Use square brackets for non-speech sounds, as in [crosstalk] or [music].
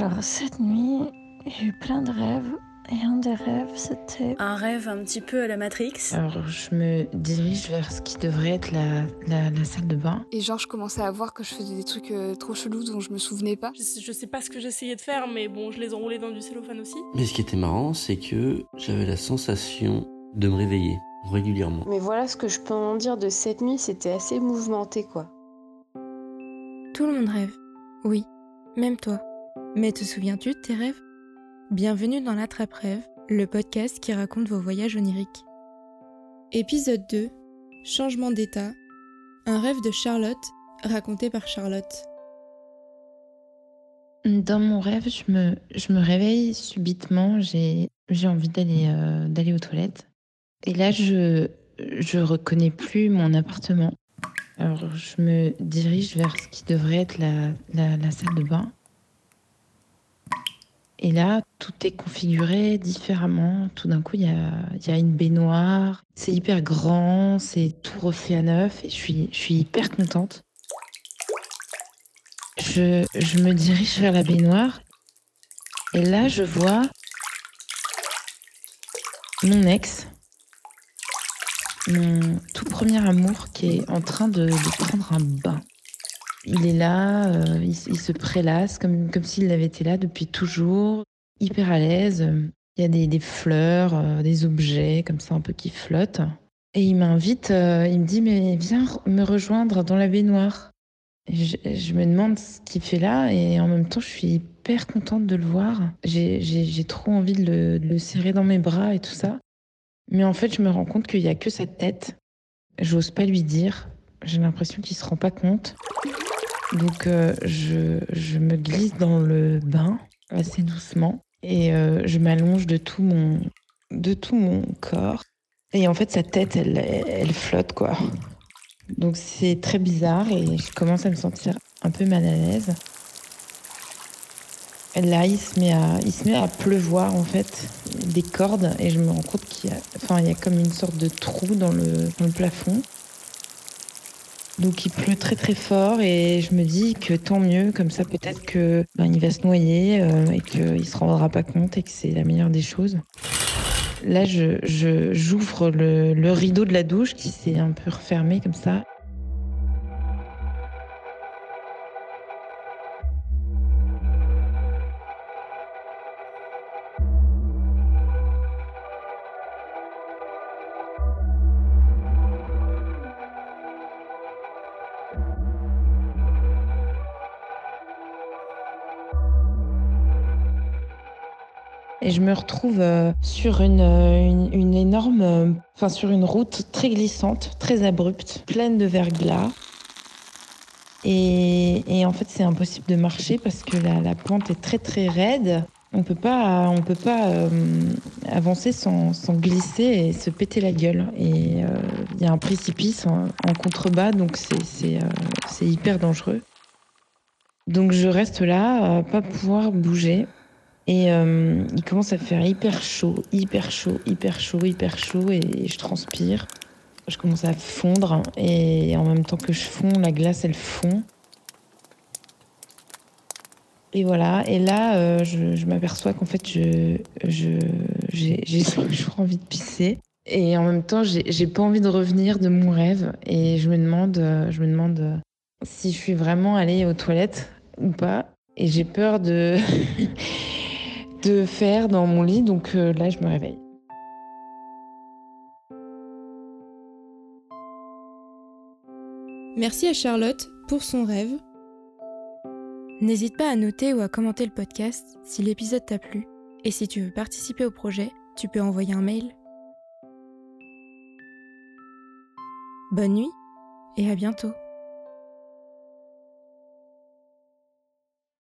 Alors cette nuit, j'ai eu plein de rêves. Et un des rêves, c'était... Un rêve un petit peu à la Matrix. Alors je me dirige vers ce qui devrait être la, la, la salle de bain. Et genre, je commençais à voir que je faisais des trucs euh, trop chelous dont je me souvenais pas. Je sais, je sais pas ce que j'essayais de faire, mais bon, je les enroulais dans du cellophane aussi. Mais ce qui était marrant, c'est que j'avais la sensation de me réveiller régulièrement. Mais voilà ce que je peux en dire de cette nuit, c'était assez mouvementé quoi. Tout le monde rêve. Oui, même toi. Mais te souviens-tu de tes rêves? Bienvenue dans l'Attrape-Rêve, le podcast qui raconte vos voyages oniriques. Épisode 2 Changement d'état. Un rêve de Charlotte, raconté par Charlotte. Dans mon rêve, je me, je me réveille subitement, j'ai envie d'aller euh, d'aller aux toilettes. Et là, je je reconnais plus mon appartement. Alors, je me dirige vers ce qui devrait être la, la salle de bain. Et là, tout est configuré différemment. Tout d'un coup, il y a, une baignoire. C'est hyper grand, c'est tout refait à neuf. Et je suis, hyper contente. Je, me dirige vers la baignoire. Et là, je vois mon ex, mon tout premier amour qui est en train de prendre un bain. Il est là, euh, il, se prélasse comme, comme s'il avait été là depuis toujours, hyper à l'aise. Il y a des, des fleurs, euh, des objets comme ça un peu qui flottent. Et il m'invite, euh, il me dit mais viens me rejoindre dans la baignoire. Je, me demande ce qu'il fait là et en même temps je suis hyper contente de le voir. J'ai trop envie de le, de le serrer dans mes bras et tout ça. Mais en fait je me rends compte qu'il n'y a que sa tête. J'ose pas lui dire. J'ai l'impression qu'il se rend pas compte. Donc euh, je, je me glisse dans le bain assez doucement et euh, je m'allonge de tout mon de tout mon corps. Et en fait sa tête elle, elle flotte quoi. Donc c'est très bizarre et je commence à me sentir un peu mal à l'aise. Là, il se met à, il se met à pleuvoir en fait des cordes et je me rends compte qu'il y a, enfin, il y a comme une sorte de trou dans le, dans le plafond. Donc il pleut très très fort et je me dis que tant mieux, comme ça peut-être que ben, il va se noyer euh, et qu'il se rendra pas compte et que c'est la meilleure des choses. Là, je j'ouvre le, le rideau de la douche qui s'est un peu refermé comme ça. Et je me retrouve euh, sur une, euh, énorme, euh, enfin sur une route très glissante, très abrupte, pleine de verglas. Et, et en fait, c'est impossible de marcher parce que la, la pente est très très raide. On peut pas, on peut pas avancer sans, glisser et se péter la gueule. Et il y a un précipice en, contrebas, donc c'est hyper dangereux. Donc je reste là, à pas pouvoir bouger. Et euh, il commence à faire hyper chaud, hyper chaud, hyper chaud, hyper chaud, et je transpire. Je commence à fondre, et en même temps que je fonds, la glace, elle fond. Et voilà, et là, euh, je, m'aperçois qu'en fait, je, j'ai, [laughs] toujours envie de pisser. Et en même temps, j'ai, j'ai pas envie de revenir de mon rêve. Et je me demande, euh, je me demande si je suis vraiment allée aux toilettes ou pas. Et j'ai peur de, [laughs] faire dans mon lit, donc euh, là, je me réveille. Merci à Charlotte pour son rêve. N'hésite pas à noter ou à commenter le podcast si l'épisode t'a plu. Et si tu veux participer au projet, tu peux envoyer un mail. Bonne nuit et à bientôt.